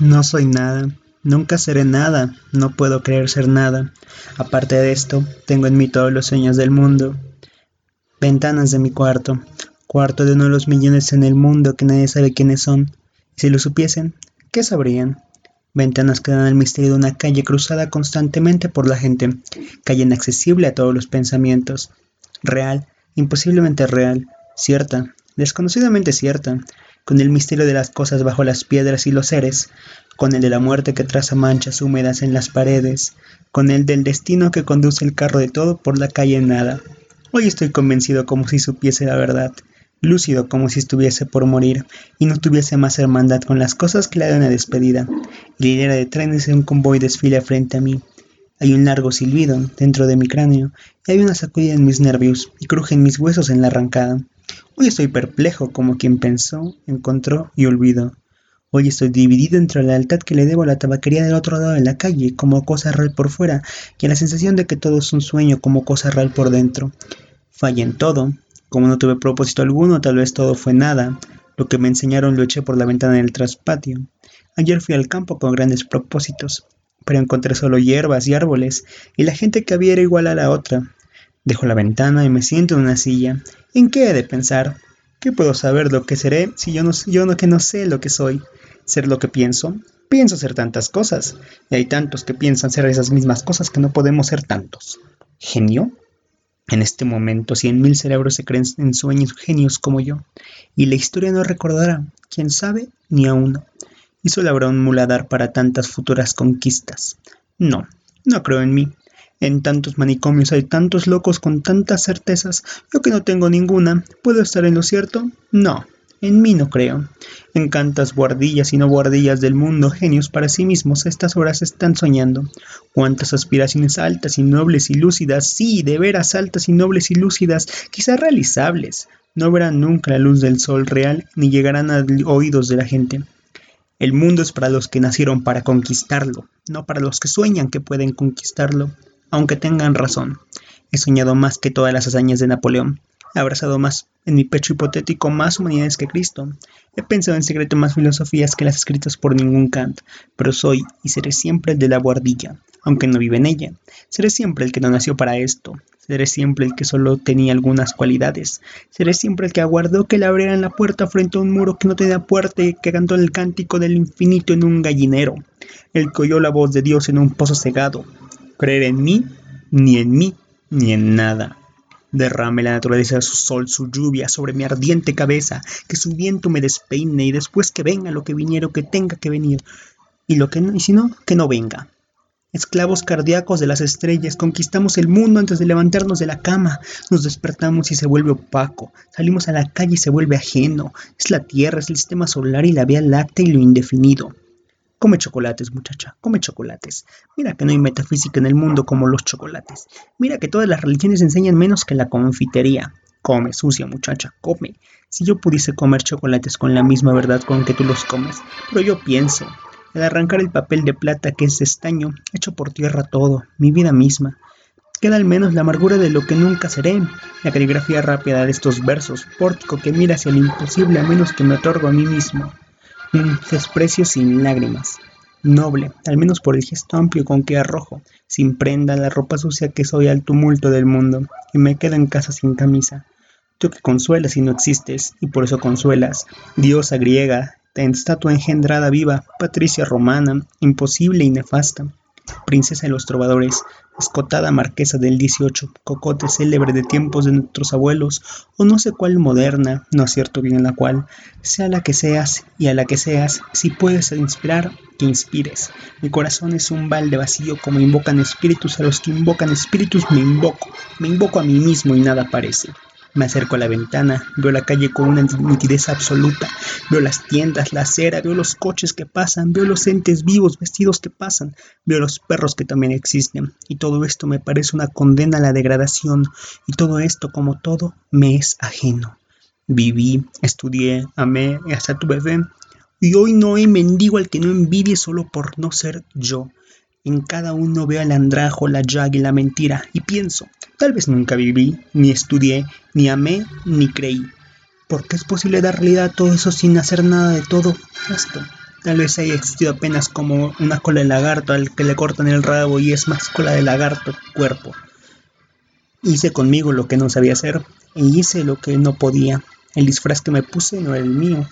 No soy nada. Nunca seré nada. No puedo creer ser nada. Aparte de esto, tengo en mí todos los sueños del mundo. Ventanas de mi cuarto. Cuarto de uno de los millones en el mundo que nadie sabe quiénes son. Si lo supiesen, ¿qué sabrían? Ventanas que dan el misterio de una calle cruzada constantemente por la gente, calle inaccesible a todos los pensamientos, real, imposiblemente real, cierta, desconocidamente cierta, con el misterio de las cosas bajo las piedras y los seres, con el de la muerte que traza manchas húmedas en las paredes, con el del destino que conduce el carro de todo por la calle nada. Hoy estoy convencido como si supiese la verdad, lúcido como si estuviese por morir y no tuviese más hermandad con las cosas que la de una despedida. La hilera de trenes de un convoy desfila frente a mí. Hay un largo silbido dentro de mi cráneo y hay una sacudida en mis nervios y crujen mis huesos en la arrancada. Hoy estoy perplejo como quien pensó, encontró y olvidó. Hoy estoy dividido entre la lealtad que le debo a la tabaquería del otro lado de la calle como cosa real por fuera y la sensación de que todo es un sueño como cosa real por dentro. Falla en todo. Como no tuve propósito alguno, tal vez todo fue nada. Lo que me enseñaron lo eché por la ventana del traspatio. Ayer fui al campo con grandes propósitos, pero encontré solo hierbas y árboles, y la gente que había era igual a la otra. Dejo la ventana y me siento en una silla. ¿En qué he de pensar? ¿Qué puedo saber lo que seré si yo no, yo no que no sé lo que soy? ¿Ser lo que pienso? Pienso ser tantas cosas, y hay tantos que piensan ser esas mismas cosas que no podemos ser tantos. ¿Genio? En este momento, cien mil cerebros se creen en sueños genios como yo, y la historia no recordará, quién sabe, ni a uno. Y solo habrá un muladar para tantas futuras conquistas. No, no creo en mí. En tantos manicomios hay tantos locos con tantas certezas. Yo que no tengo ninguna, ¿puedo estar en lo cierto? No, en mí no creo. En cantas guardillas y no guardillas del mundo, genios para sí mismos, estas horas están soñando. Cuántas aspiraciones altas y nobles y lúcidas, sí, de veras altas y nobles y lúcidas, quizás realizables. No verán nunca la luz del sol real ni llegarán a oídos de la gente. El mundo es para los que nacieron para conquistarlo, no para los que sueñan que pueden conquistarlo aunque tengan razón. He soñado más que todas las hazañas de Napoleón. He abrazado más en mi pecho hipotético más humanidades que Cristo. He pensado en secreto más filosofías que las escritas por ningún Kant, pero soy y seré siempre el de la guardilla, aunque no vive en ella. Seré siempre el que no nació para esto. Seré siempre el que solo tenía algunas cualidades. Seré siempre el que aguardó que le abrieran la puerta frente a un muro que no tenía puerta y que cantó el cántico del infinito en un gallinero. El que oyó la voz de Dios en un pozo cegado en mí, ni en mí, ni en nada. Derrame la naturaleza su sol, su lluvia sobre mi ardiente cabeza, que su viento me despeine y después que venga lo que viniera que tenga que venir, y lo que no, y si no, que no venga. Esclavos cardíacos de las estrellas, conquistamos el mundo antes de levantarnos de la cama, nos despertamos y se vuelve opaco, salimos a la calle y se vuelve ajeno, es la Tierra, es el sistema solar y la Vía Láctea y lo indefinido. Come chocolates, muchacha, come chocolates. Mira que no hay metafísica en el mundo como los chocolates. Mira que todas las religiones enseñan menos que la confitería. Come, sucia muchacha, come. Si yo pudiese comer chocolates con la misma verdad con que tú los comes, pero yo pienso, al arrancar el papel de plata que es estaño, hecho por tierra todo, mi vida misma, queda al menos la amargura de lo que nunca seré, la caligrafía rápida de estos versos, pórtico que mira hacia el imposible a menos que me otorgo a mí mismo desprecio sin lágrimas, noble, al menos por el gesto amplio con que arrojo, sin prenda, la ropa sucia que soy al tumulto del mundo, y me quedo en casa sin camisa. Tú que consuelas y no existes, y por eso consuelas, diosa griega, estatua engendrada viva, patricia romana, imposible y nefasta, princesa de los trovadores, escotada marquesa del 18, cocote célebre de tiempos de nuestros abuelos, o no sé cuál moderna, no acierto bien en la cual, sea la que seas y a la que seas, si puedes inspirar, que inspires. Mi corazón es un balde vacío como invocan espíritus a los que invocan espíritus me invoco, me invoco a mí mismo y nada parece. Me acerco a la ventana, veo la calle con una nitidez absoluta, veo las tiendas, la acera, veo los coches que pasan, veo los entes vivos vestidos que pasan, veo los perros que también existen, y todo esto me parece una condena a la degradación, y todo esto, como todo, me es ajeno. Viví, estudié, amé, hasta tuve fe, y hoy no hay mendigo al que no envidie solo por no ser yo. En cada uno veo el andrajo, la llaga y la mentira, y pienso, tal vez nunca viví, ni estudié, ni amé, ni creí. ¿Por qué es posible dar realidad a todo eso sin hacer nada de todo esto? Tal vez haya existido apenas como una cola de lagarto al que le cortan el rabo y es más cola de lagarto cuerpo. Hice conmigo lo que no sabía hacer y hice lo que no podía. El disfraz que me puse no era el mío,